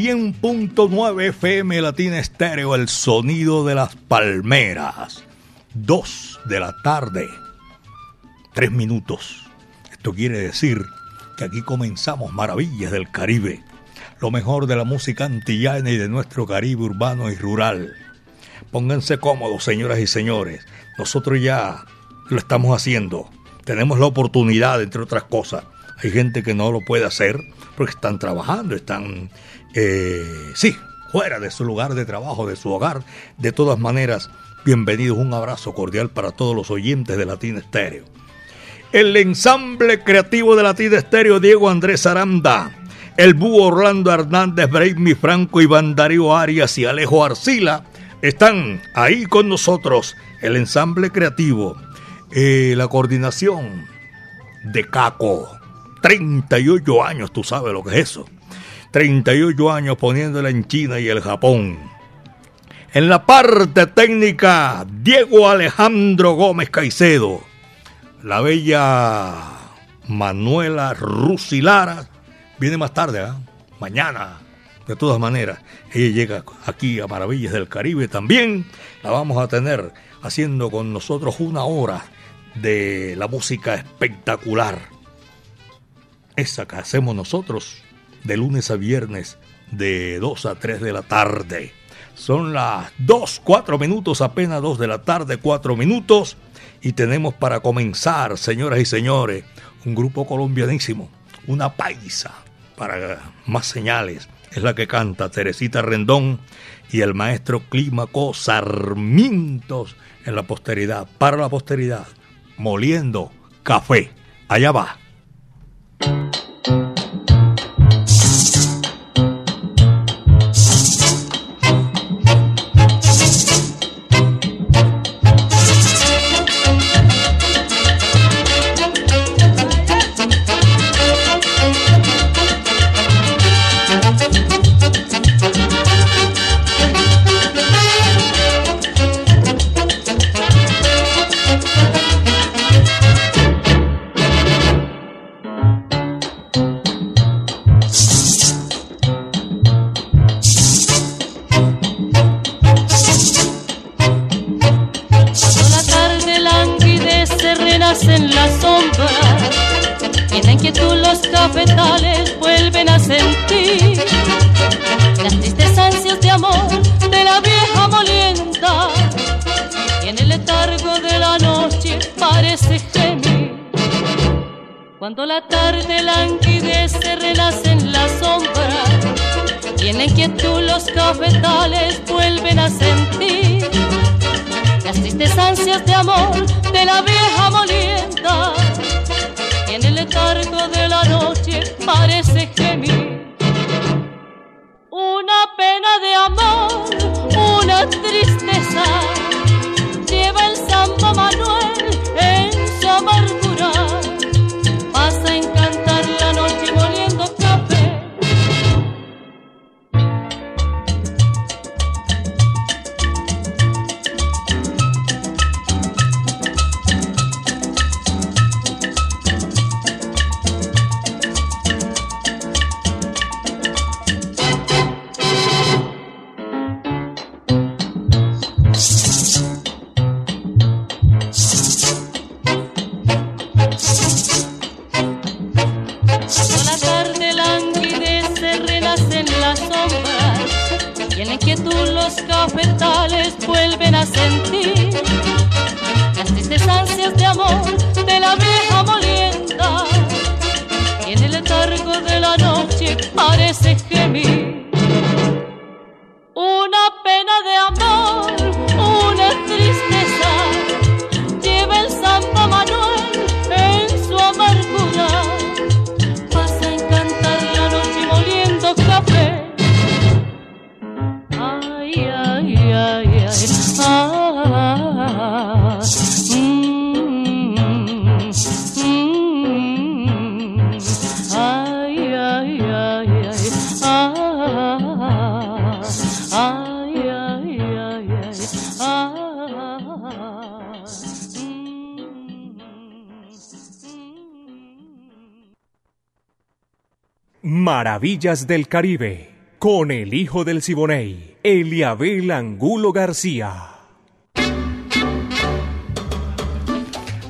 100.9 FM Latina Estéreo, el sonido de las palmeras. 2 de la tarde, 3 minutos. Esto quiere decir que aquí comenzamos Maravillas del Caribe, lo mejor de la música antillana y de nuestro Caribe urbano y rural. Pónganse cómodos, señoras y señores. Nosotros ya lo estamos haciendo. Tenemos la oportunidad, entre otras cosas. Hay gente que no lo puede hacer porque están trabajando, están, eh, sí, fuera de su lugar de trabajo, de su hogar. De todas maneras, bienvenidos, un abrazo cordial para todos los oyentes de Latina Estéreo. El ensamble creativo de Latina Estéreo, Diego Andrés Aranda, el búho Orlando Hernández, Braimi Franco, Iván Darío Arias y Alejo Arcila están ahí con nosotros. El ensamble creativo, eh, la coordinación de Caco. 38 años, tú sabes lo que es eso. 38 años poniéndola en China y el Japón. En la parte técnica, Diego Alejandro Gómez Caicedo. La bella Manuela Rusilara viene más tarde, ¿eh? mañana. De todas maneras, ella llega aquí a Maravillas del Caribe también. La vamos a tener haciendo con nosotros una hora de la música espectacular esa que hacemos nosotros de lunes a viernes de 2 a 3 de la tarde. Son las 2, 4 minutos, apenas 2 de la tarde, 4 minutos. Y tenemos para comenzar, señoras y señores, un grupo colombianísimo, una paisa, para más señales. Es la que canta Teresita Rendón y el maestro Clímaco Sarmientos en la posteridad, para la posteridad, moliendo café. Allá va. La tarde languidece, renace en la sombra. Y en inquietud los cafetales vuelven a sentir las tristes ansias de amor de la vieja molienda. En el letargo de la noche parece gemir una pena de amor, una tristeza Maravillas del Caribe, con el hijo del Siboney, Eliabel Angulo García.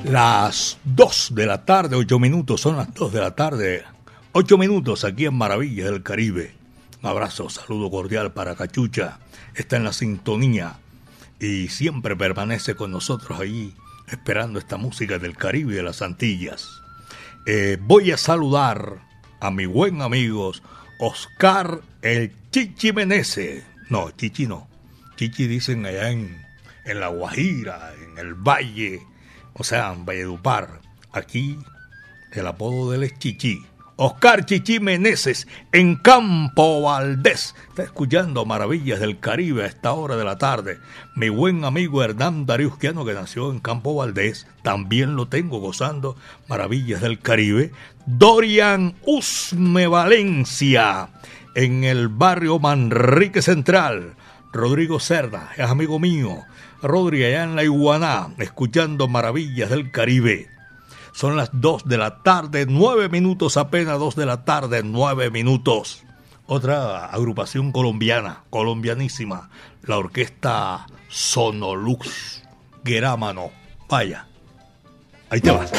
Las 2 de la tarde, 8 minutos, son las 2 de la tarde, 8 minutos aquí en Maravillas del Caribe. Un abrazo, saludo cordial para Cachucha, está en la sintonía y siempre permanece con nosotros ahí esperando esta música del Caribe y de las Antillas. Eh, voy a saludar a mi buen amigo Oscar el Chichi Menese. No, Chichi no. Chichi dicen allá en, en La Guajira, en el Valle o sea, en Valledupar. Aquí el apodo de él es Chichi. Oscar Chichi Meneses en Campo Valdés. Está escuchando Maravillas del Caribe a esta hora de la tarde. Mi buen amigo Hernán Dariusquiano, que nació en Campo Valdés, también lo tengo gozando Maravillas del Caribe. Dorian Usme Valencia en el barrio Manrique Central. Rodrigo Cerda es amigo mío. Rodri allá en la Iguaná, escuchando Maravillas del Caribe. Son las 2 de la tarde, 9 minutos apenas, 2 de la tarde, 9 minutos. Otra agrupación colombiana, colombianísima, la orquesta Sonolux Gerámano. Vaya, ahí te vas.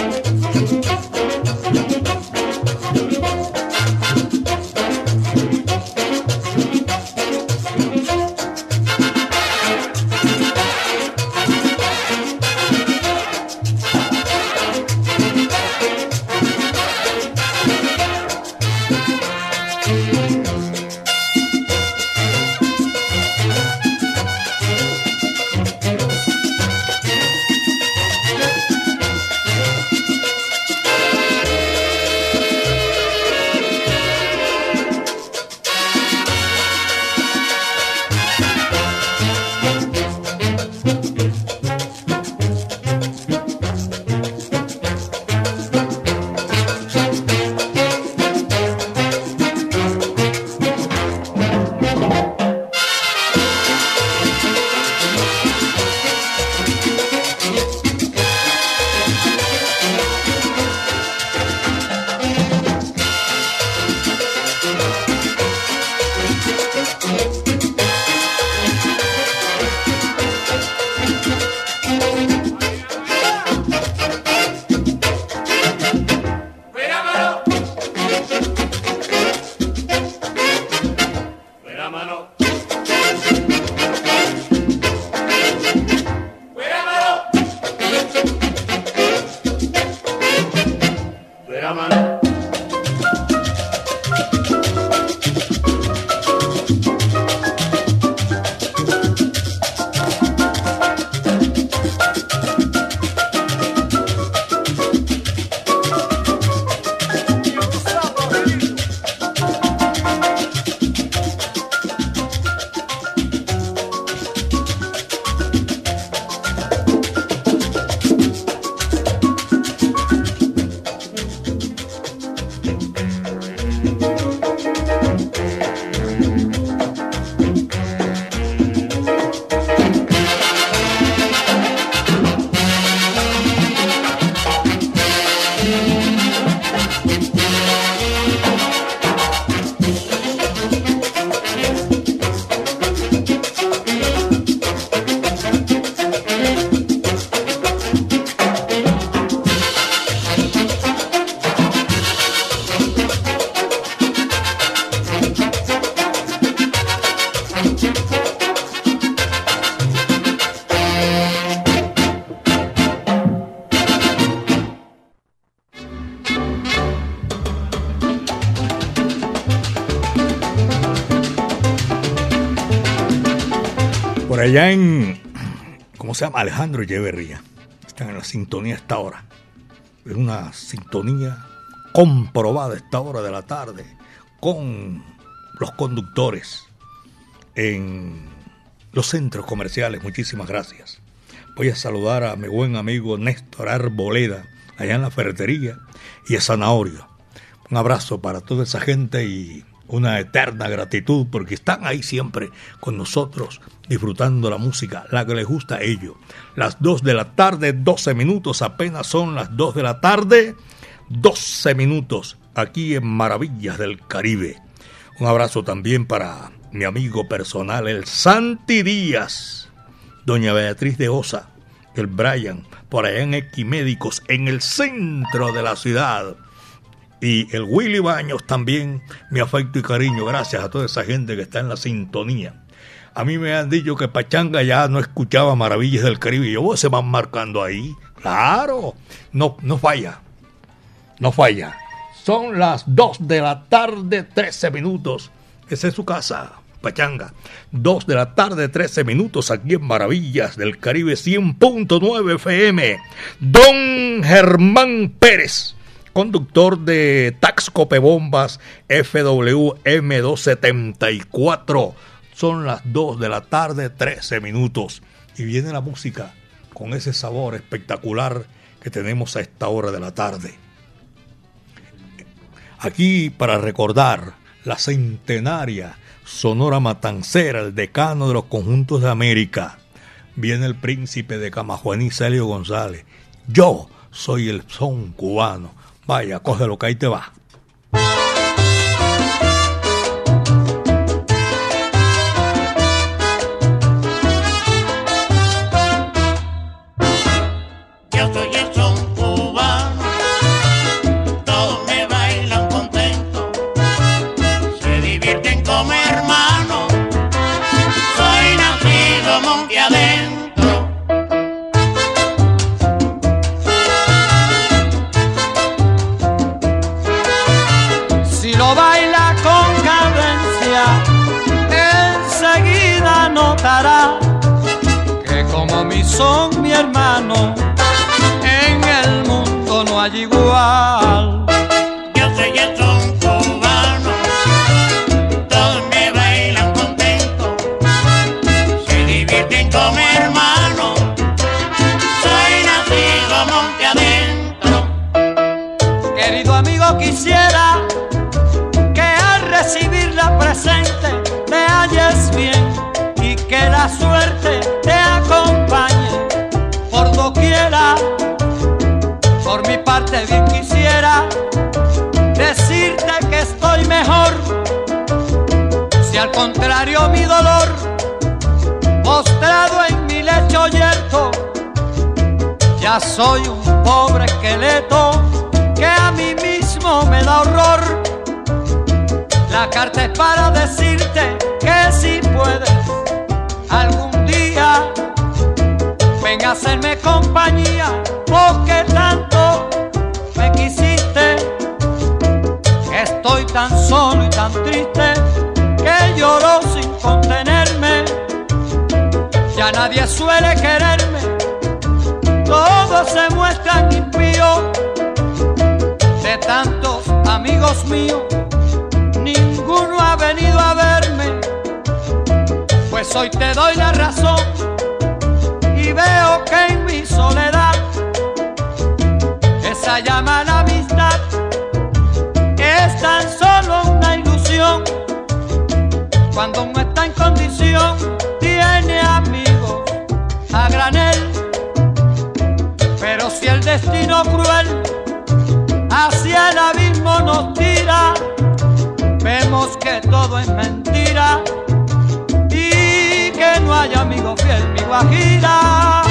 Allá en, ¿cómo se llama? Alejandro Echeverría. Están en la sintonía a esta hora. Es una sintonía comprobada esta hora de la tarde con los conductores en los centros comerciales. Muchísimas gracias. Voy a saludar a mi buen amigo Néstor Arboleda, allá en la ferretería, y a Zanahorio. Un abrazo para toda esa gente y una eterna gratitud porque están ahí siempre con nosotros disfrutando la música, la que les gusta a ellos. Las 2 de la tarde, 12 minutos, apenas son las 2 de la tarde, 12 minutos. aquí en Maravillas del Caribe. Un abrazo también para mi amigo personal, el Santi Díaz, doña Beatriz de Osa, el Brian, por allá en Equimédicos, en el centro de la ciudad. Y el Willy Baños también, mi afecto y cariño, gracias a toda esa gente que está en la sintonía. A mí me han dicho que Pachanga ya no escuchaba Maravillas del Caribe y yo, se van marcando ahí. Claro, no, no falla, no falla. Son las 2 de la tarde, 13 minutos. Esa es su casa. Pachanga. 2 de la tarde, 13 minutos aquí en Maravillas del Caribe 100.9 FM. Don Germán Pérez, conductor de Taxcope Bombas FWM 274. Son las 2 de la tarde, 13 minutos. Y viene la música con ese sabor espectacular que tenemos a esta hora de la tarde. Aquí para recordar la centenaria Sonora Matancera, el decano de los conjuntos de América. Viene el príncipe de Camajuaní, Celio González. Yo soy el son cubano. Vaya, cógelo que ahí te va. Soy un pobre esqueleto que a mí mismo me da horror. La carta es para decirte que si puedes algún día venga a hacerme compañía porque tanto me quisiste. Estoy tan solo y tan triste lloro sin contenerme. Ya nadie suele quererme todos se muestran impíos. De tantos amigos míos, ninguno ha venido a verme. Pues hoy te doy la razón y veo que en mi soledad esa llama a la amistad es tan solo una ilusión. Cuando uno está en condición, tiene amigos a granel si el destino cruel hacia el abismo nos tira, vemos que todo es mentira y que no hay amigo fiel mi guajira.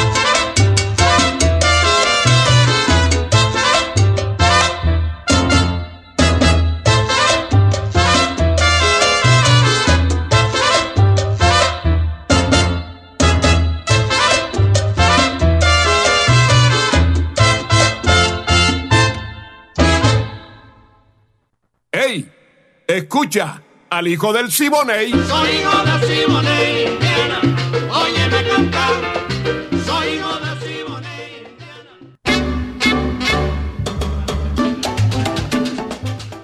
Escucha al hijo del Siboney. Soy hijo del Siboney, Indiana. Óyeme cantar. Soy hijo del Siboney,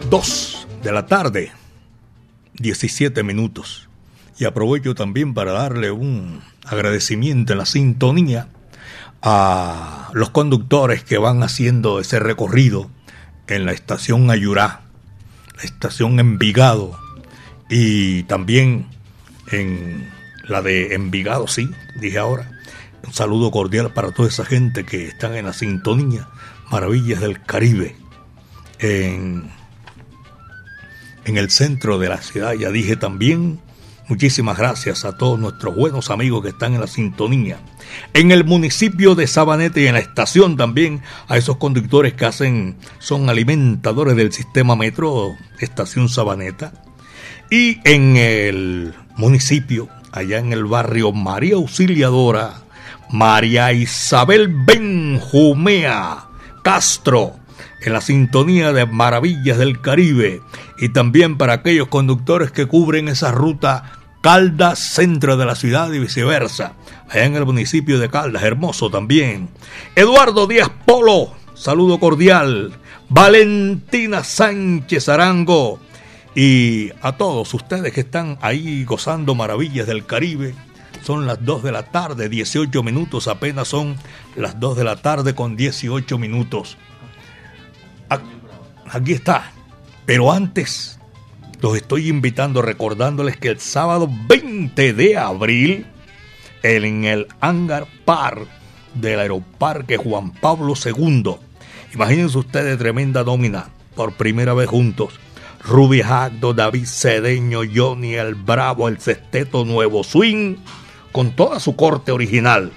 Dos de la tarde, 17 minutos. Y aprovecho también para darle un agradecimiento en la sintonía a los conductores que van haciendo ese recorrido en la estación Ayurá estación Envigado y también en la de Envigado, sí, dije ahora. Un saludo cordial para toda esa gente que están en la sintonía Maravillas del Caribe, en en el centro de la ciudad. Ya dije también, muchísimas gracias a todos nuestros buenos amigos que están en la sintonía. En el municipio de Sabanete y en la estación también a esos conductores que hacen, son alimentadores del sistema metro, estación Sabaneta. Y en el municipio, allá en el barrio María Auxiliadora, María Isabel Benjumea Castro, en la sintonía de Maravillas del Caribe y también para aquellos conductores que cubren esa ruta Caldas, centro de la ciudad y viceversa, allá en el municipio de Caldas, hermoso también. Eduardo Díaz Polo, saludo cordial. Valentina Sánchez Arango y a todos ustedes que están ahí gozando maravillas del Caribe. Son las 2 de la tarde, 18 minutos, apenas son las 2 de la tarde con 18 minutos. Aquí está. Pero antes, los estoy invitando, recordándoles que el sábado 20 de abril, en el Hangar Park del Aeroparque Juan Pablo II, imagínense ustedes tremenda nómina, por primera vez juntos. Ruby Jacdo, David Cedeño, Johnny el Bravo, el Sesteto Nuevo Swing, con toda su corte original.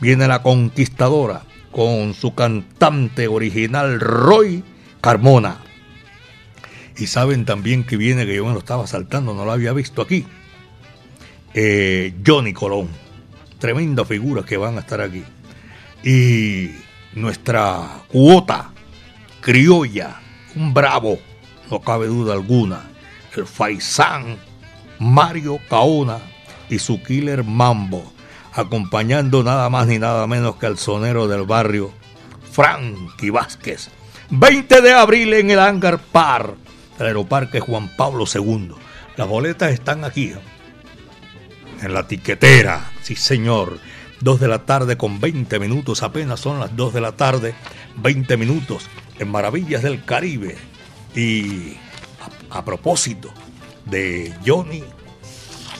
Viene la conquistadora, con su cantante original Roy Carmona. Y saben también que viene, que yo me lo estaba saltando, no lo había visto aquí. Eh, Johnny Colón. Tremenda figura que van a estar aquí. Y nuestra cuota criolla, un bravo, no cabe duda alguna. El Faisán, Mario Caona y su killer Mambo acompañando nada más ni nada menos que al sonero del barrio, Frankie Vázquez. 20 de abril en el Hangar Par, el Aeroparque Juan Pablo II. Las boletas están aquí, en la tiquetera, sí señor. 2 de la tarde con 20 minutos, apenas son las 2 de la tarde, 20 minutos en Maravillas del Caribe. Y a, a propósito de Johnny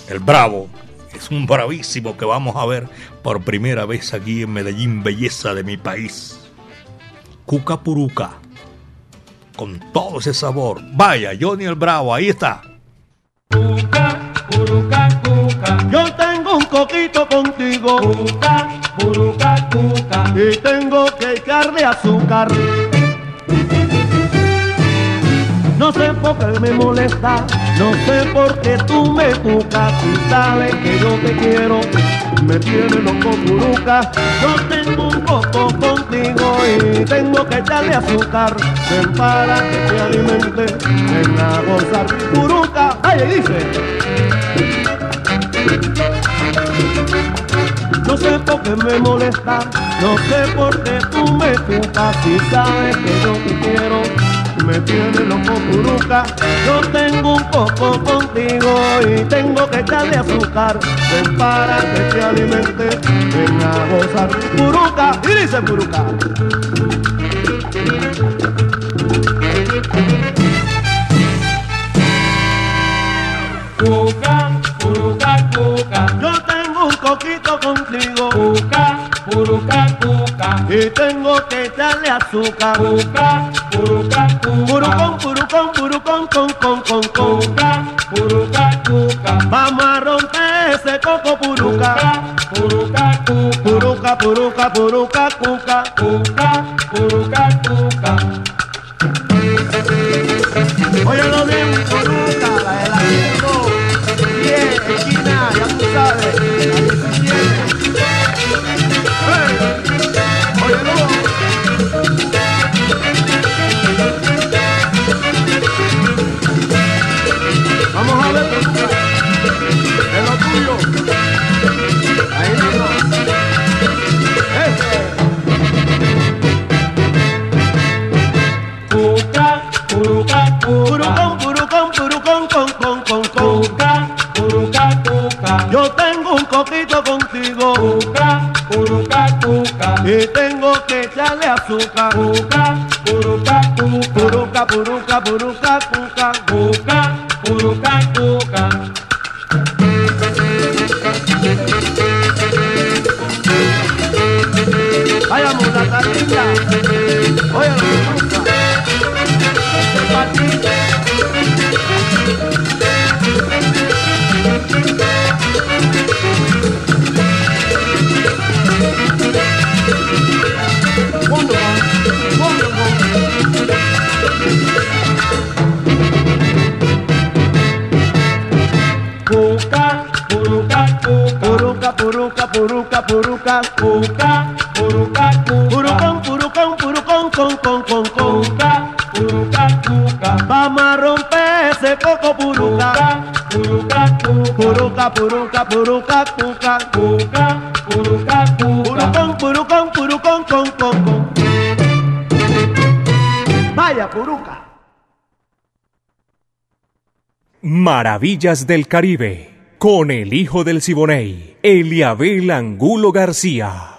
el Bravo, es un bravísimo que vamos a ver por primera vez aquí en Medellín, belleza de mi país. Cuca Puruca, con todo ese sabor. Vaya, Johnny el Bravo, ahí está. Cuca, puruca, cuca. Yo tengo un coquito contigo. Cuca, puruca, cuca. Y tengo que echarle azúcar. No sé por qué me molesta, no sé por qué tú me tocas y sabes que yo te quiero. Me tiene loco puruca, yo tengo un poco contigo y tengo que echarle azúcar. Ven para que te alimente, ven a gozar puruca. Ay, dice. No sé por qué me molesta, no sé por qué tú me tocas y sabes que yo te quiero me tiene loco puruca. Yo tengo un poco contigo y tengo que echarle azúcar. Ven para que te alimente, ven a gozar puruca. Y dice puruca. Cuca, puruca, cuca. Yo tengo un coquito contigo. Cuca, puruca, cuca. Y tengo que echarle azúcar. Cuca, puruca, cuca. Purucón, purucón, purucón, con, con, con, con. Cuca, puruca, cuca. Vamos a romper ese coco puruca. Puruca, puruca, puruca, puruca, puruca, cuca. Cuca, puruca, cuca. Óyelo bien, tengo que echarle azúcar. Puruca. Puruca, puruca, puruca, puruca. Puruca, puruca, puruca, puca, puruca, purucón, purucón, purucón, con, con, con, con, puca, puruca, puca. Vamos a romper ese coco, puruca, puruca, puruca, puruca, puruca, puca, puca, puruca, purucón, purucón, purucón, con, con, con. Vaya, puruca. Maravillas del Caribe con el hijo del Siboney, Eliabel Angulo García.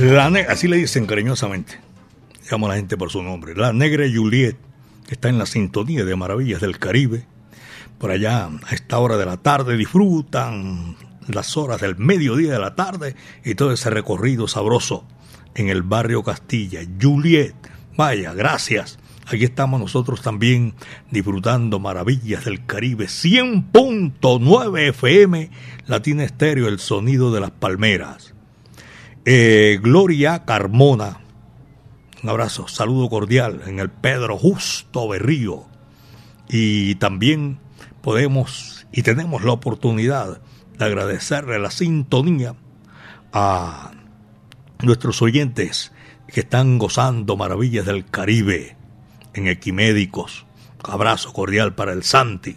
La así le dicen cariñosamente, llamo a la gente por su nombre, la negra Juliet, que está en la sintonía de Maravillas del Caribe. Por allá, a esta hora de la tarde, disfrutan las horas del mediodía de la tarde y todo ese recorrido sabroso en el barrio Castilla. Juliet, vaya, gracias Aquí estamos nosotros también disfrutando maravillas del Caribe 100.9 FM, Latina Estéreo, el sonido de las palmeras. Eh, Gloria Carmona, un abrazo, saludo cordial en el Pedro Justo Berrío. Y también podemos y tenemos la oportunidad de agradecerle la sintonía a nuestros oyentes que están gozando maravillas del Caribe en Equimédicos. abrazo cordial para el Santi,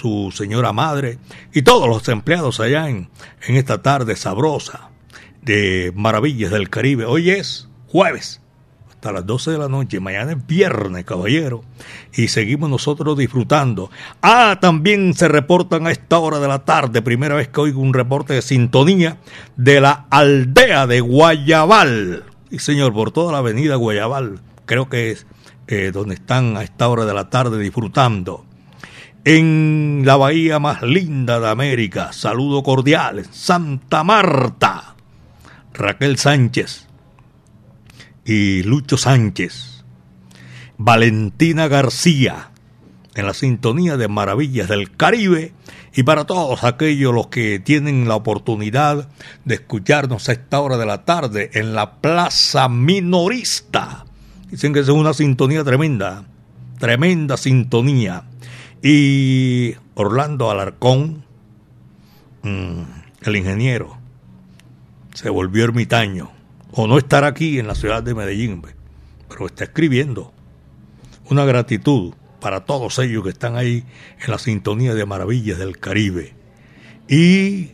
su, señora madre y todos los empleados allá en, en esta tarde sabrosa de Maravillas del Caribe. Hoy es jueves hasta las 12 de la noche. Mañana es viernes, caballero. Y seguimos nosotros disfrutando. Ah, también se reportan a esta hora de la tarde, primera vez que oigo un reporte de sintonía de la aldea de Guayabal. Y señor, por toda la avenida Guayabal, creo que es eh, donde están a esta hora de la tarde disfrutando. En la bahía más linda de América, saludo cordial, Santa Marta, Raquel Sánchez y Lucho Sánchez, Valentina García, en la sintonía de Maravillas del Caribe y para todos aquellos los que tienen la oportunidad de escucharnos a esta hora de la tarde en la Plaza Minorista Dicen que es una sintonía tremenda, tremenda sintonía. Y Orlando Alarcón, mm, el ingeniero, se volvió ermitaño. O no estar aquí en la ciudad de Medellín, pero está escribiendo. Una gratitud para todos ellos que están ahí en la sintonía de Maravillas del Caribe. Y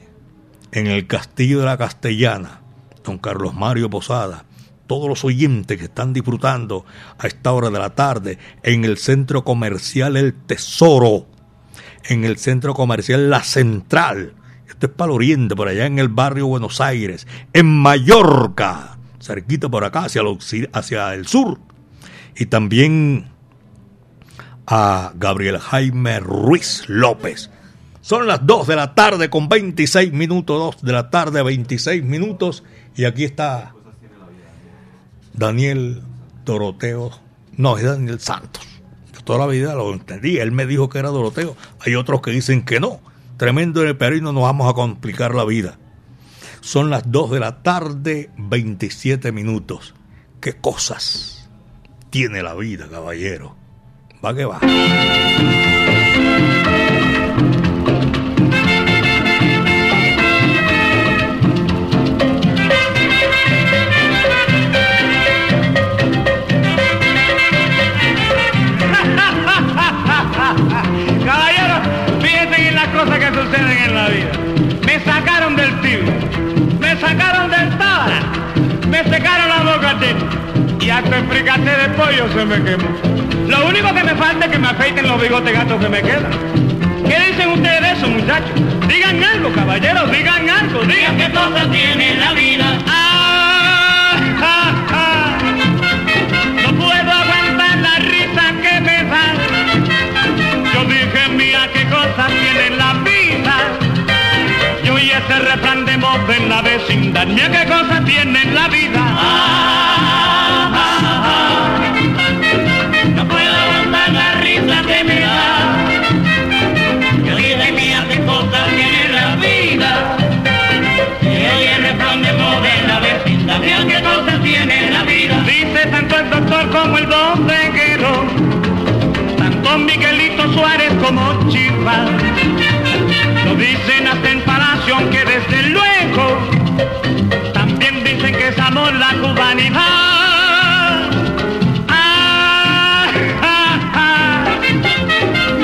en el Castillo de la Castellana, don Carlos Mario Posada, todos los oyentes que están disfrutando a esta hora de la tarde en el centro comercial El Tesoro, en el centro comercial La Central. Esto es para el oriente, por allá en el barrio Buenos Aires, en Mallorca, cerquita por acá, hacia el, hacia el sur. Y también a Gabriel Jaime Ruiz López. Son las 2 de la tarde con 26 minutos, 2 de la tarde 26 minutos. Y aquí está Daniel Doroteo, no, es Daniel Santos. Yo toda la vida lo entendí, él me dijo que era Doroteo, hay otros que dicen que no. Tremendo en el Perú y no nos vamos a complicar la vida. Son las 2 de la tarde, 27 minutos. ¿Qué cosas tiene la vida, caballero? Va que va. Y hasta el fricate de pollo se me quemó. Lo único que me falta es que me afeiten los bigotes gatos que me quedan. ¿Qué dicen ustedes de eso, muchachos? Digan algo, caballeros, digan algo, digan qué cosas tiene la vida. Ah, no puedo aguantar la risa que me da. Yo dije, mira qué cosas tiene la vida ese refrán de moda en la vecindad. Mira qué cosa tiene en la vida. Miguelito Suárez como Chivas Lo dicen hasta en palacio, aunque desde luego también dicen que es amor la cubanidad. Ah, ah, ah.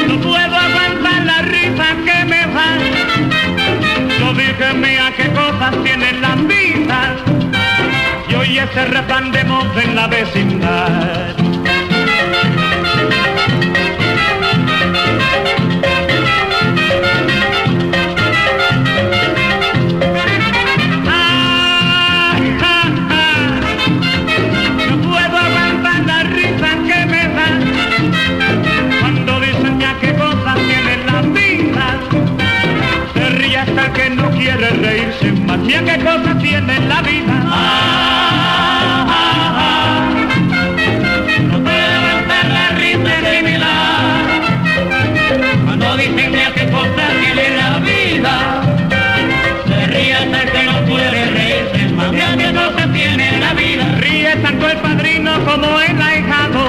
No puedo aguantar la risa que me da. Yo dije, mira qué cosas tiene la vida. Y hoy ese refrán de moda en la vecindad. Mira qué cosas tiene la vida. Ah, ah, ah. No puedo aguantar la risa da cuando dicen ya qué cosas tiene la vida. Se ríe hasta que no puede reírse. Mira qué cosas tiene la vida. Ríe tanto el padrino como el ahijado.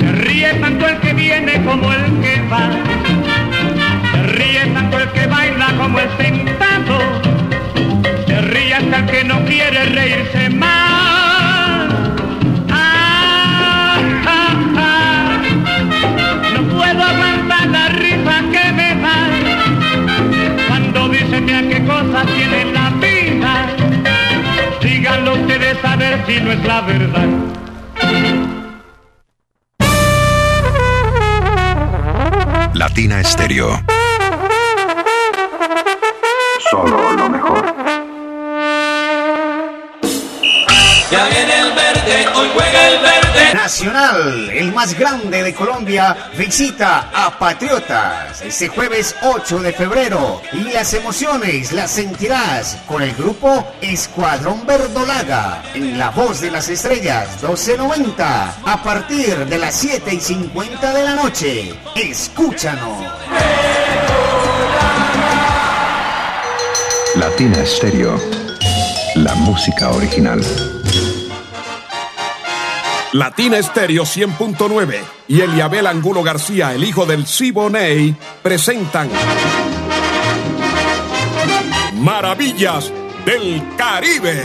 Se ríe tanto el que viene como el que va. Se ríe tanto el que baila como el sentado. Que no quiere reírse más. Ah, ah, ah. No puedo aguantar la risa que me da cuando dicen mira qué cosas tiene la vida. Díganlo ustedes a ver si no es la verdad. Latina Estéreo. El más grande de Colombia, visita a Patriotas este jueves 8 de febrero y las emociones las sentirás con el grupo Escuadrón Verdolaga en La Voz de las Estrellas 1290 a partir de las 7 y 50 de la noche. Escúchanos. Latina Estéreo. La música original. Latina Estéreo 100.9 y Eliabel Angulo García, el hijo del Siboney, presentan Maravillas del Caribe.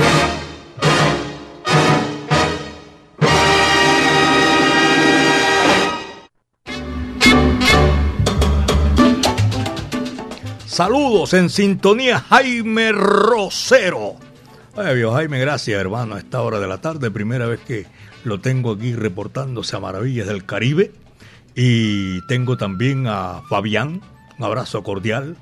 Saludos en sintonía Jaime Rosero. Ay, viejo Jaime, gracias hermano a esta hora de la tarde. Primera vez que lo tengo aquí reportándose a Maravillas del Caribe. Y tengo también a Fabián, un abrazo cordial.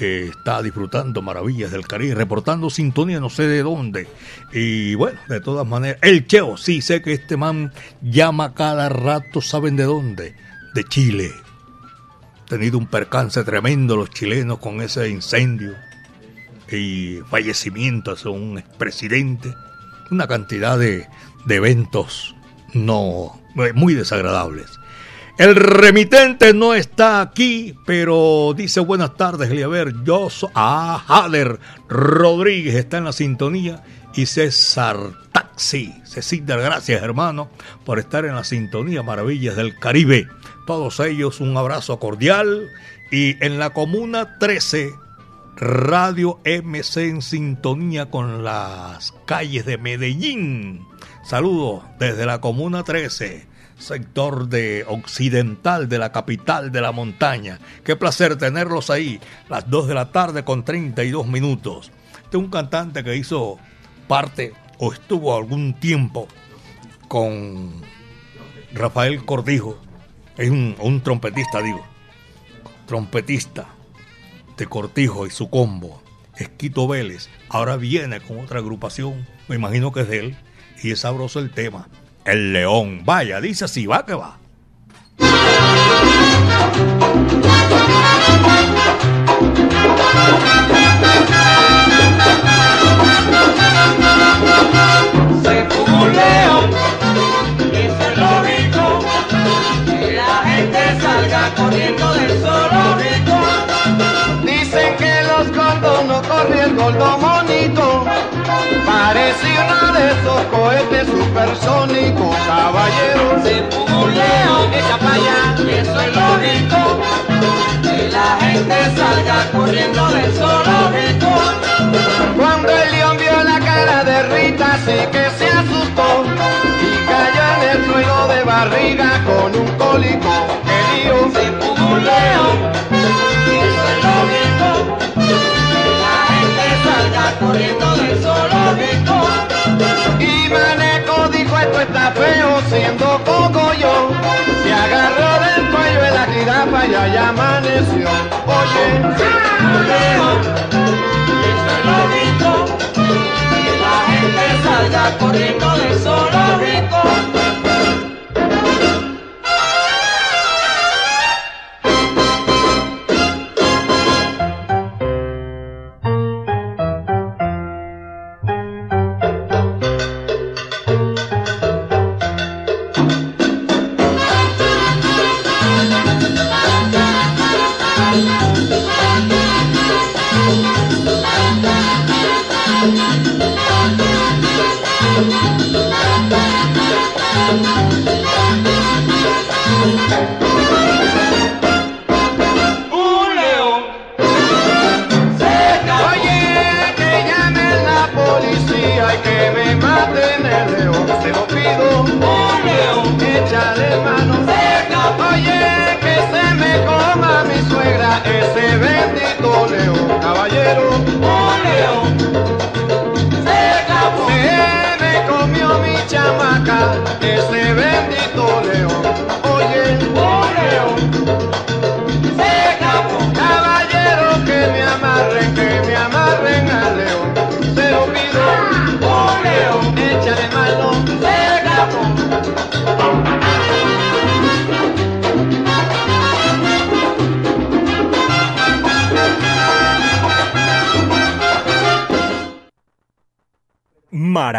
Eh, está disfrutando Maravillas del Caribe, reportando sintonía no sé de dónde. Y bueno, de todas maneras, el Cheo, sí sé que este man llama cada rato, ¿saben de dónde? De Chile. Tenido un percance tremendo los chilenos con ese incendio y fallecimiento de un expresidente. Una cantidad de, de eventos no muy desagradables. El remitente no está aquí, pero dice buenas tardes, Eliaber. Yo soy. Ah, Rodríguez está en la sintonía. Y César Taxi. Cecilda, gracias, hermano, por estar en la sintonía Maravillas del Caribe. Todos ellos un abrazo cordial. Y en la Comuna 13, Radio MC en sintonía con las calles de Medellín. Saludos desde la Comuna 13 sector de occidental de la capital de la montaña. Qué placer tenerlos ahí, las 2 de la tarde con 32 minutos. Este es un cantante que hizo parte o estuvo algún tiempo con Rafael Cordijo, es un, trompetista, digo, trompetista de Cortijo y su combo, Esquito Vélez, ahora viene con otra agrupación, me imagino que es de él, y es sabroso el tema. El león, vaya, dice así, va que va. Se león De esos cohetes supersónicos, caballero. Se león, echa para allá, eso es lógico. Que la gente salga corriendo del zoológico. Cuando el león vio la cara de Rita, sí que se asustó y cayó en el suelo de barriga con un cólico querido. Se puso un león y eso es lógico. Que la gente salga corriendo del zoológico. Y Maneco dijo esto está feo siendo poco yo. Se agarró del cuello de la jirafa y allá amaneció. Oye, y eso es lógico. Que la gente salga corriendo del zoológico. Un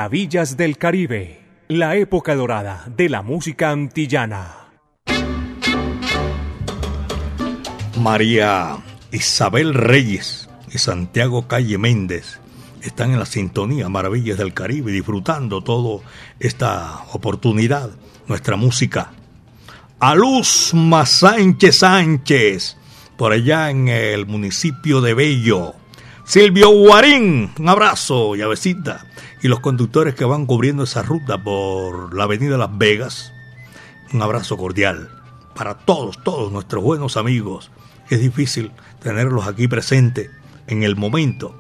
Maravillas del Caribe, la época dorada de la música antillana. María Isabel Reyes y Santiago Calle Méndez están en la sintonía Maravillas del Caribe disfrutando toda esta oportunidad, nuestra música. A Luzma Sánchez Sánchez, por allá en el municipio de Bello. Silvio Guarín, un abrazo y. Y los conductores que van cubriendo esa ruta por la avenida Las Vegas, un abrazo cordial para todos, todos nuestros buenos amigos. Es difícil tenerlos aquí presentes en el momento.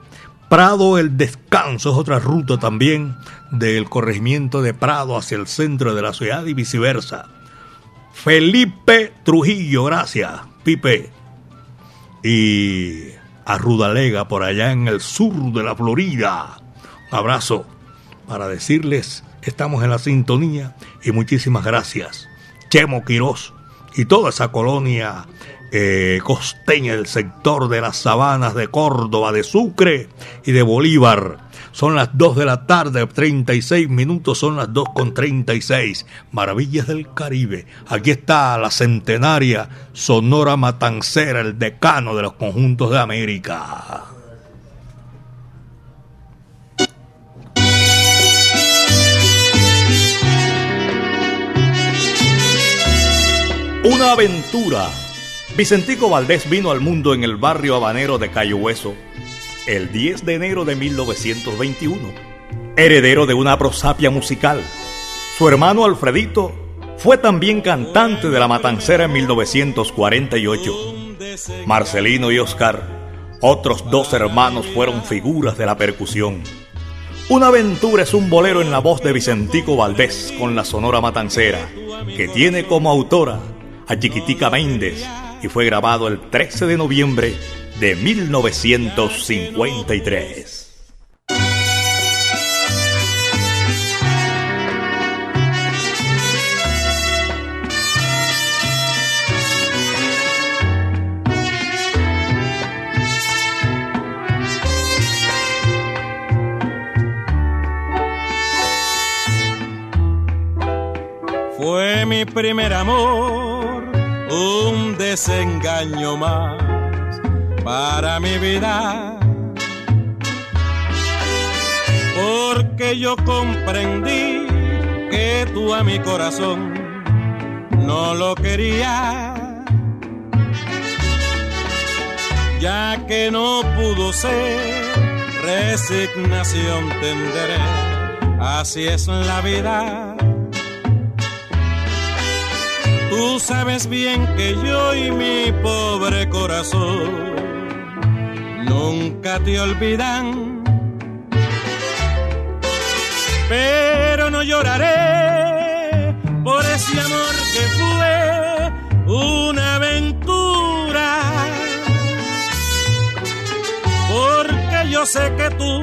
Prado el Descanso es otra ruta también del corregimiento de Prado hacia el centro de la ciudad y viceversa. Felipe Trujillo, gracias, Pipe. Y a Rudalega por allá en el sur de la Florida. Abrazo para decirles estamos en la sintonía y muchísimas gracias. Chemo Quirós y toda esa colonia eh, costeña del sector de las sabanas de Córdoba, de Sucre y de Bolívar. Son las 2 de la tarde, 36 minutos, son las 2 con 36. Maravillas del Caribe. Aquí está la centenaria Sonora Matancera, el decano de los conjuntos de América. Una aventura. Vicentico Valdés vino al mundo en el barrio habanero de Cayo Hueso el 10 de enero de 1921, heredero de una prosapia musical. Su hermano Alfredito fue también cantante de la Matancera en 1948. Marcelino y Oscar, otros dos hermanos, fueron figuras de la percusión. Una aventura es un bolero en la voz de Vicentico Valdés con la Sonora Matancera, que tiene como autora a Chiquitica Méndez y fue grabado el 13 de noviembre de 1953. Fue mi primer amor, un desengaño más para mi vida. Porque yo comprendí que tú a mi corazón no lo querías. ya que no pudo ser, resignación tendré, así es la vida. Tú sabes bien que yo y mi pobre corazón nunca te olvidan, pero no lloraré por ese amor que fue una aventura yo sé que tú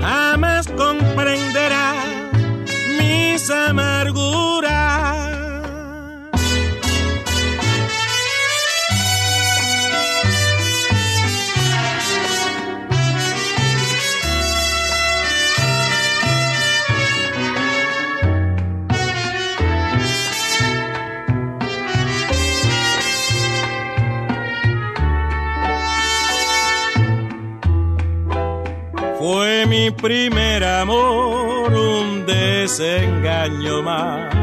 jamás comprenderás mis amarguras. Mi primer amor un desengaño más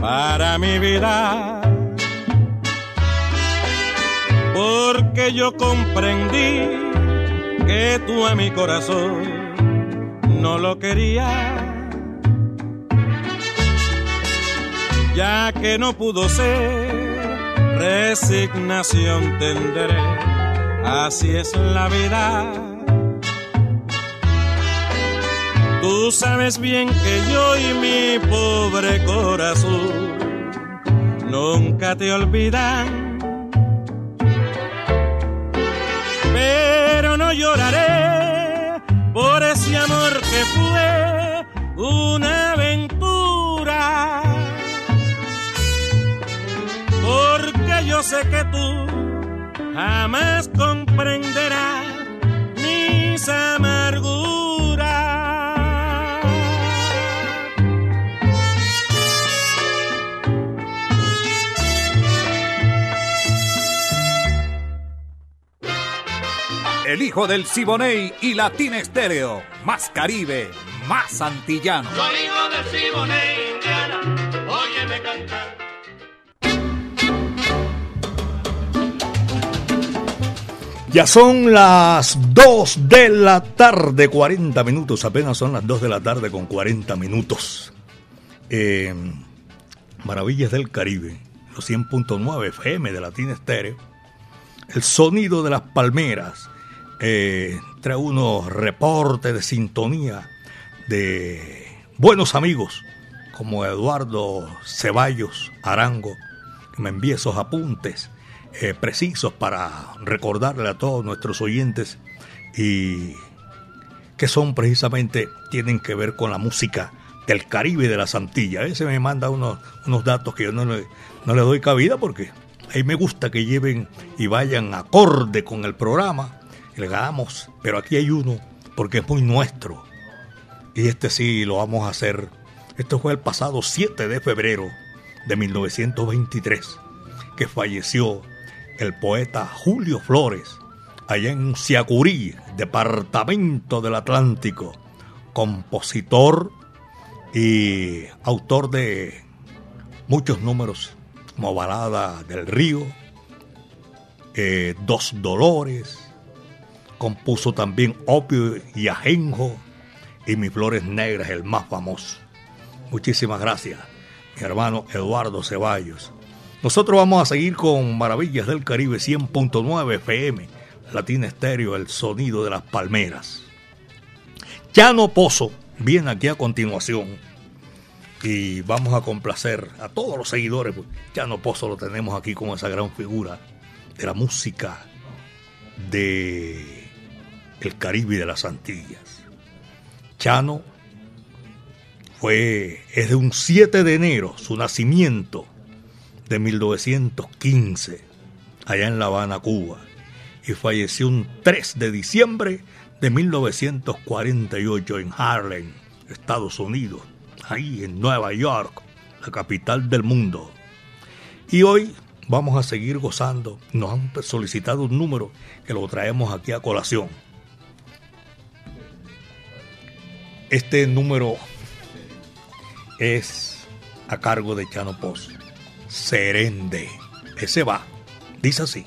para mi vida. Porque yo comprendí que tú a mi corazón no lo querías. Ya que no pudo ser, resignación tendré. Así es la vida Tú sabes bien que yo y mi pobre corazón nunca te olvidan. Pero no lloraré por ese amor que fue una aventura. Porque yo sé que tú jamás comprenderás mis amarguras. El hijo del Siboney y Latina Estéreo. Más Caribe, más antillano. Soy hijo del Siboney, Indiana, óyeme cantar. Ya son las 2 de la tarde, 40 minutos. Apenas son las 2 de la tarde con 40 minutos. Eh, Maravillas del Caribe, los 100.9 FM de Latina Estéreo. El sonido de las palmeras eh, trae unos reportes de sintonía de buenos amigos como Eduardo Ceballos Arango, que me envía esos apuntes eh, precisos para recordarle a todos nuestros oyentes y que son precisamente, tienen que ver con la música del Caribe de las Antillas. Ese me manda unos, unos datos que yo no le, no le doy cabida porque ahí me gusta que lleven y vayan acorde con el programa pero aquí hay uno porque es muy nuestro. Y este sí lo vamos a hacer. Esto fue el pasado 7 de febrero de 1923 que falleció el poeta Julio Flores allá en Siacurí, departamento del Atlántico, compositor y autor de muchos números como Balada del Río, eh, Dos Dolores, Compuso también Opio y Ajenjo y Mis Flores Negras, el más famoso. Muchísimas gracias, mi hermano Eduardo Ceballos. Nosotros vamos a seguir con Maravillas del Caribe 100.9 FM, Latina Estéreo, el sonido de las palmeras. Chano Pozo viene aquí a continuación y vamos a complacer a todos los seguidores. Chano Pozo lo tenemos aquí como esa gran figura de la música de el Caribe de las Antillas. Chano fue, es de un 7 de enero, su nacimiento, de 1915, allá en La Habana, Cuba, y falleció un 3 de diciembre de 1948 en Harlem, Estados Unidos, ahí en Nueva York, la capital del mundo. Y hoy vamos a seguir gozando. Nos han solicitado un número que lo traemos aquí a colación. Este número es a cargo de Chano Poz. Serende. Ese va. Dice así.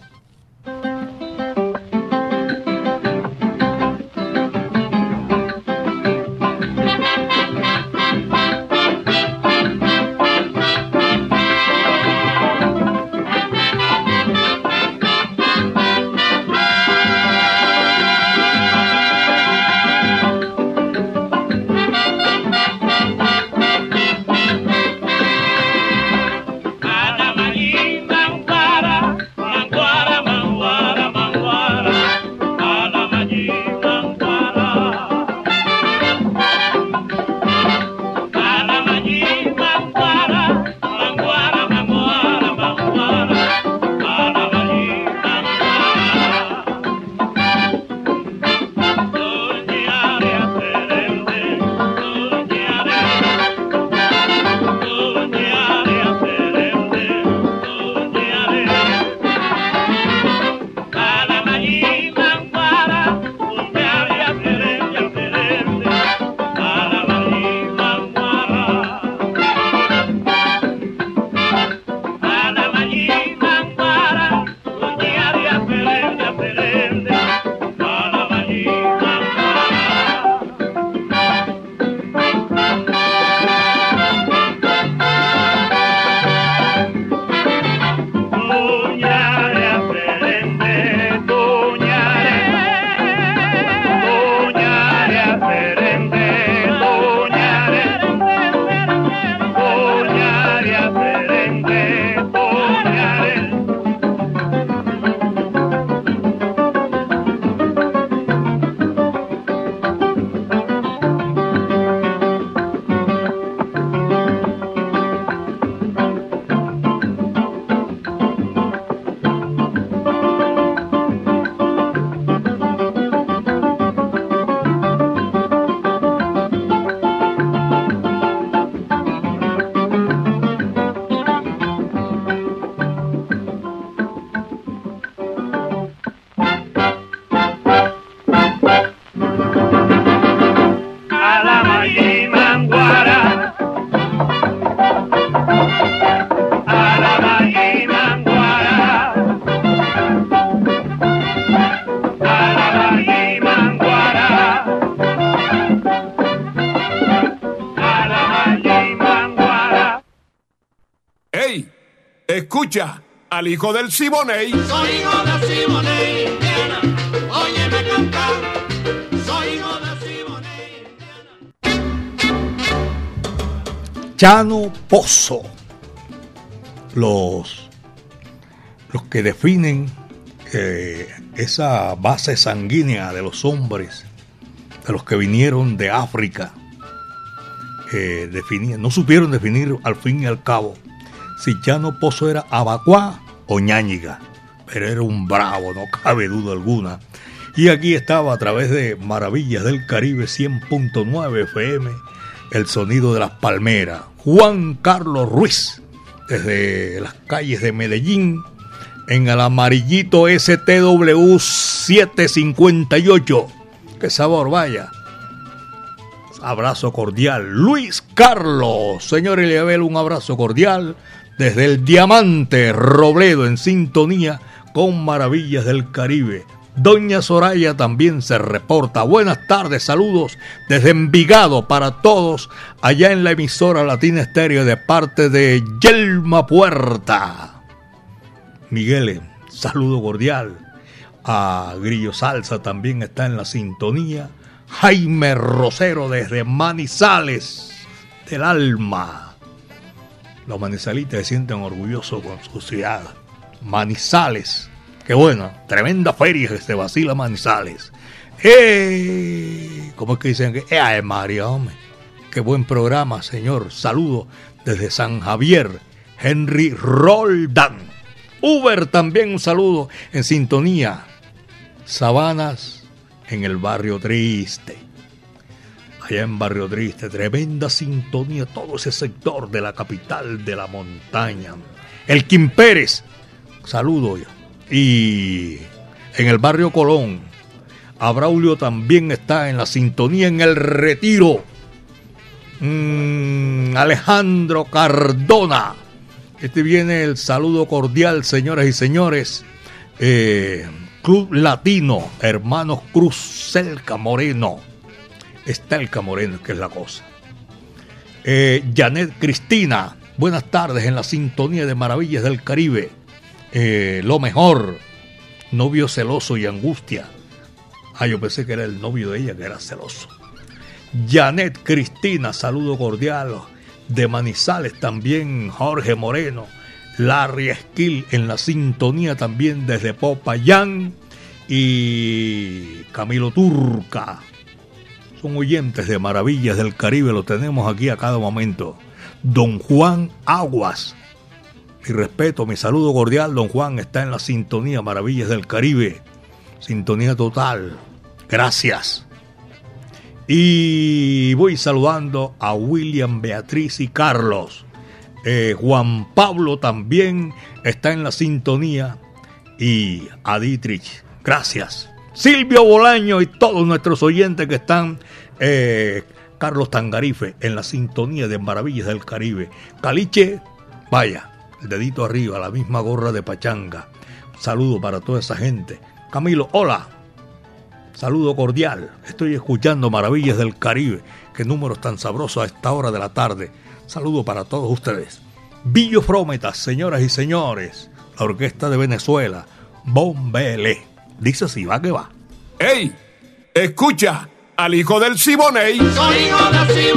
Al hijo del Siboney. Soy hijo de Simonei, Diana, óyeme cantar. Soy hijo de Simonei. Chano Pozo. Los, los que definen eh, esa base sanguínea de los hombres, de los que vinieron de África, eh, definían, no supieron definir al fin y al cabo si Chano Pozo era abacuá o ñáñiga, pero era un bravo, no cabe duda alguna. Y aquí estaba a través de Maravillas del Caribe 100.9 FM, el sonido de las palmeras. Juan Carlos Ruiz, desde las calles de Medellín, en el amarillito STW 758. ¡Qué sabor, vaya! Abrazo cordial. Luis Carlos, señor Eliabel, un abrazo cordial desde el Diamante Robledo en sintonía con Maravillas del Caribe. Doña Soraya también se reporta. Buenas tardes, saludos desde Envigado para todos allá en la emisora Latina Estéreo de parte de Yelma Puerta. Miguel, saludo cordial. A Grillo Salsa también está en la sintonía. Jaime Rosero desde Manizales del Alma. Los manizalitas se sienten orgullosos con su ciudad. Manizales. Qué bueno. Tremenda feria que se vacila Manizales. ¡Eh! ¿Cómo es que dicen? ¡Eh, María, hombre! Qué buen programa, señor. Saludo desde San Javier. Henry Roldán. Uber también un saludo en sintonía. Sabanas en el barrio triste. Allá en Barrio Triste, tremenda sintonía, todo ese sector de la capital de la montaña. El Kim Pérez, saludo. Y en el barrio Colón, Abraulio también está en la sintonía en el retiro. Mm, Alejandro Cardona. Este viene el saludo cordial, señoras y señores. Eh, Club Latino, Hermanos Cruz Celca Moreno. Estelca Moreno, que es la cosa. Eh, Janet Cristina, buenas tardes en la sintonía de Maravillas del Caribe. Eh, lo mejor, novio celoso y angustia. Ah, yo pensé que era el novio de ella que era celoso. Janet Cristina, saludo cordial. De Manizales también, Jorge Moreno. Larry Esquil en la sintonía también desde Popayán. Y Camilo Turca. Son oyentes de Maravillas del Caribe, lo tenemos aquí a cada momento. Don Juan Aguas. Mi respeto, mi saludo cordial, don Juan está en la sintonía Maravillas del Caribe. Sintonía total. Gracias. Y voy saludando a William, Beatriz y Carlos. Eh, Juan Pablo también está en la sintonía. Y a Dietrich. Gracias. Silvio Bolaño y todos nuestros oyentes que están. eh, Carlos Tangarife en la sintonía de Maravillas del Caribe. Caliche, vaya, el dedito arriba, la misma gorra de pachanga. Saludo para toda esa gente. Camilo, hola. Saludo cordial. Estoy escuchando Maravillas del Caribe. Qué números tan sabrosos a esta hora de la tarde. Saludo para todos ustedes. Billo Frómetas, señoras y señores. La Orquesta de Venezuela. Bombele. Dice así, va que va. ¡Ey! Escucha al hijo del Siboney. Soy hijo de Simonei,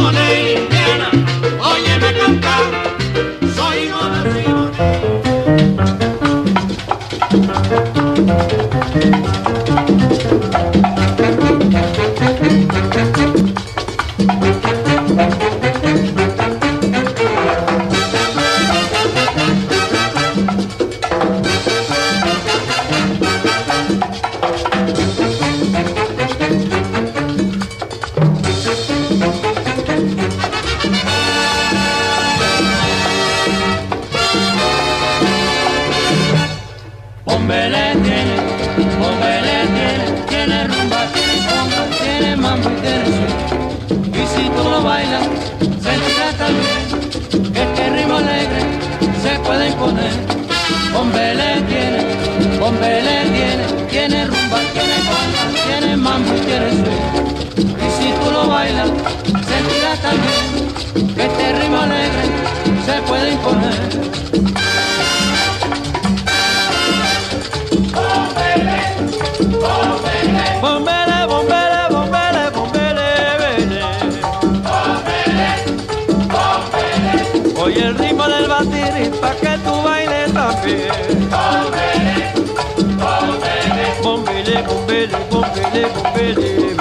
y el ritmo del batir pa' que tú bailes también. Bombele, bombele, bombele, bombele, bombele.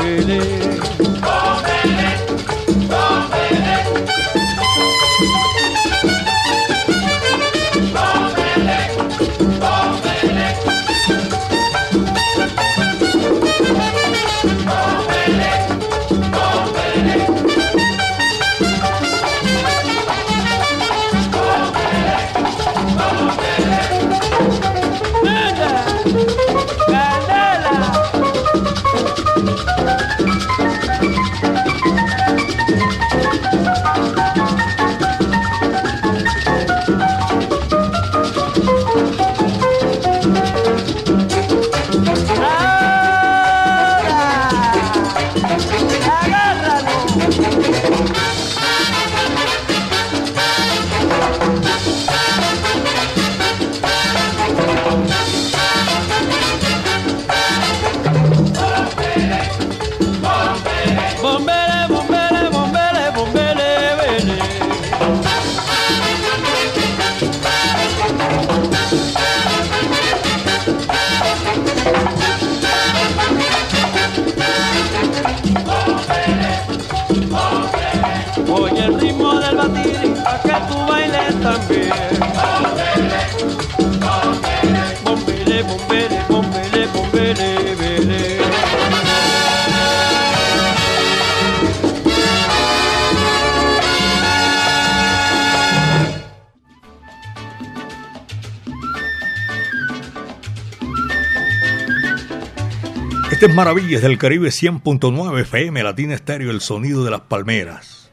Este es Maravillas del Caribe 100.9 FM, Latina Estéreo, el sonido de las palmeras.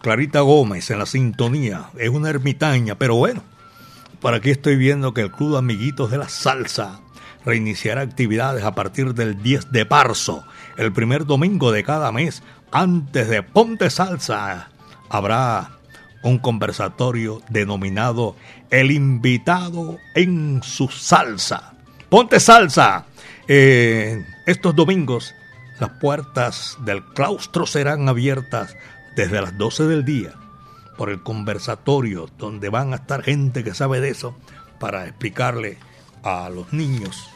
Clarita Gómez en la sintonía, es una ermitaña, pero bueno, por aquí estoy viendo que el Club Amiguitos de la Salsa reiniciará actividades a partir del 10 de marzo, el primer domingo de cada mes, antes de Ponte Salsa. Habrá un conversatorio denominado El invitado en su salsa. Ponte salsa. Eh, estos domingos las puertas del claustro serán abiertas desde las 12 del día por el conversatorio donde van a estar gente que sabe de eso para explicarle a los niños.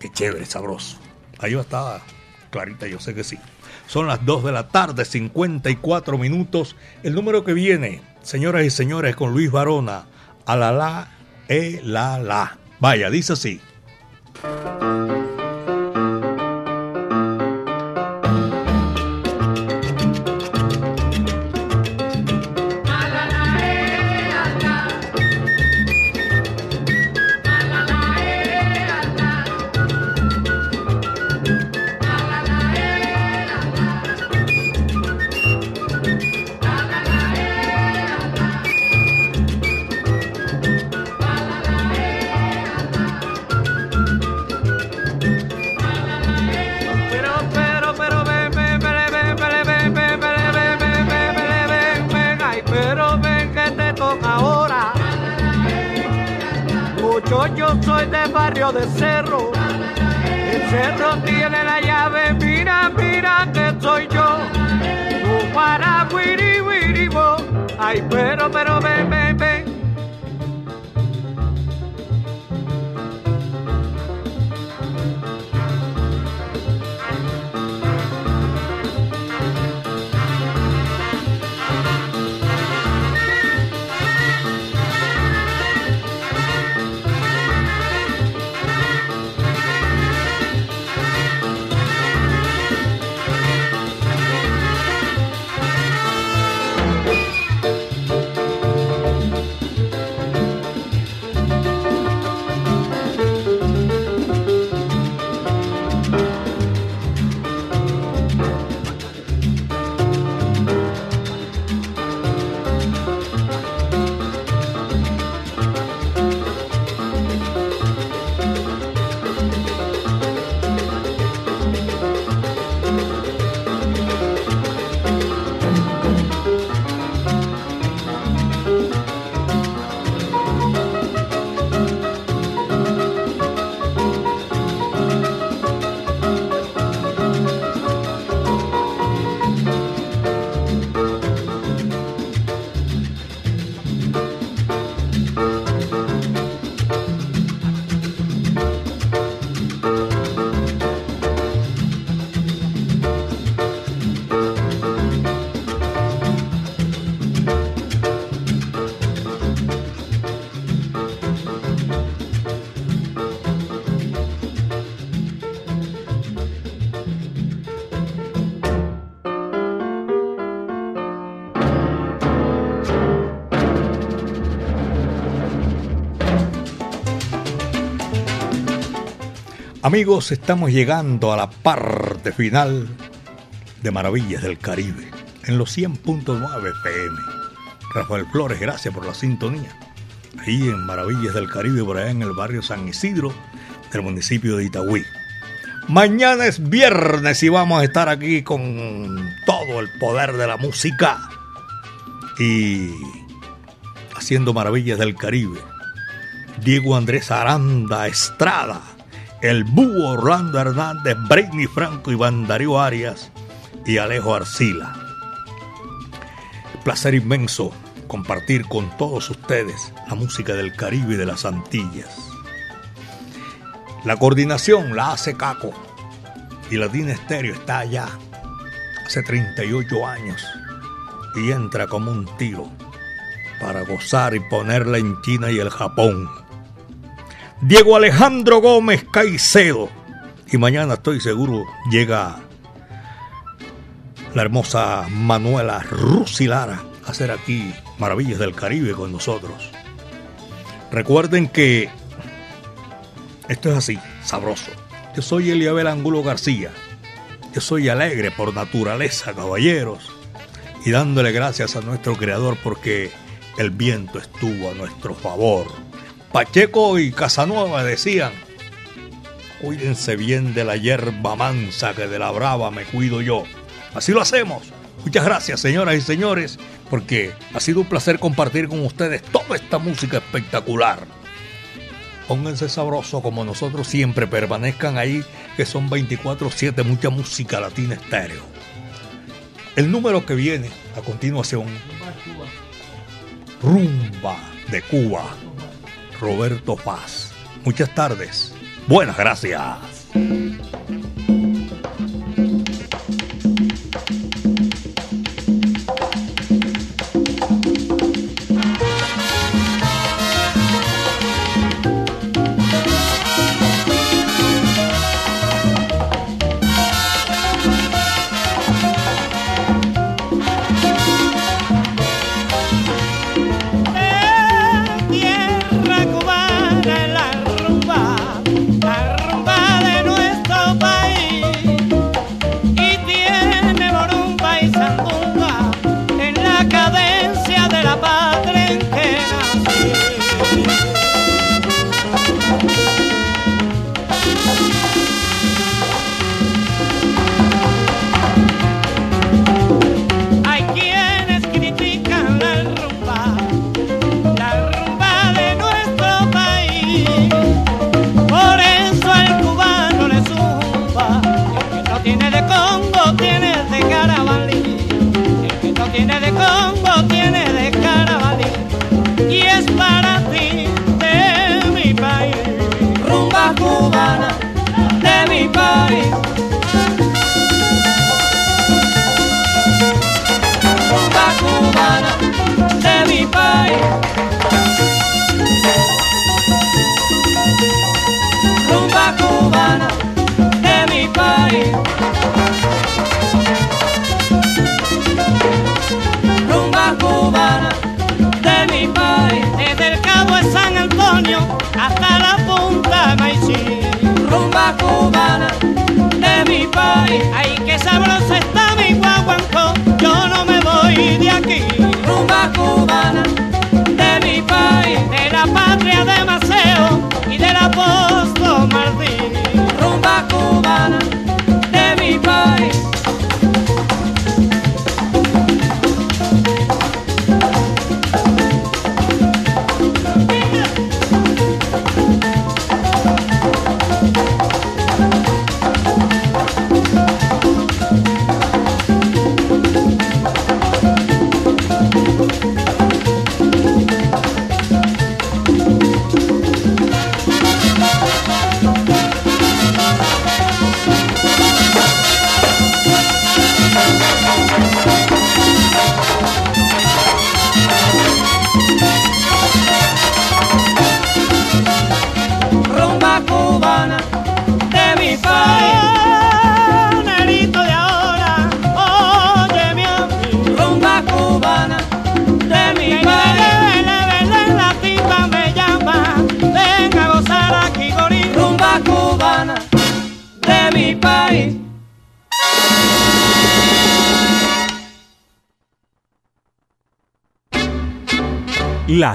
Qué chévere, sabroso. Ahí va a estar Clarita, yo sé que sí. Son las 2 de la tarde, 54 minutos. El número que viene, señoras y señores, con Luis Barona, a la la, e la la. Vaya, dice así. Thank you. Cerro tiene la llave, mira, mira que soy yo. Tu para wiri, wiri, wo. Ay, pero, pero, Amigos, estamos llegando a la parte final de Maravillas del Caribe en los 100.9 FM. Rafael Flores, gracias por la sintonía. Ahí en Maravillas del Caribe, por allá en el barrio San Isidro del municipio de Itagüí. Mañana es viernes y vamos a estar aquí con todo el poder de la música y haciendo Maravillas del Caribe. Diego Andrés Aranda Estrada, el Búho Orlando Hernández, Britney Franco, Iván Darío Arias y Alejo Arcila. Placer inmenso compartir con todos ustedes la música del Caribe y de las Antillas. La coordinación la hace Caco y Latina Estéreo está allá hace 38 años y entra como un tiro para gozar y ponerla en China y el Japón. Diego Alejandro Gómez Caicedo. Y mañana estoy seguro llega la hermosa Manuela Rusilara a hacer aquí Maravillas del Caribe con nosotros. Recuerden que esto es así, sabroso. Yo soy Eliabel Angulo García. Yo soy alegre por naturaleza, caballeros. Y dándole gracias a nuestro Creador porque el viento estuvo a nuestro favor. Pacheco y Casanueva decían, cuídense bien de la hierba mansa que de la brava me cuido yo. Así lo hacemos. Muchas gracias, señoras y señores, porque ha sido un placer compartir con ustedes toda esta música espectacular. Pónganse sabroso como nosotros siempre, permanezcan ahí, que son 24-7, mucha música latina estéreo. El número que viene a continuación, Rumba de Cuba. Roberto Paz. Muchas tardes. Buenas gracias.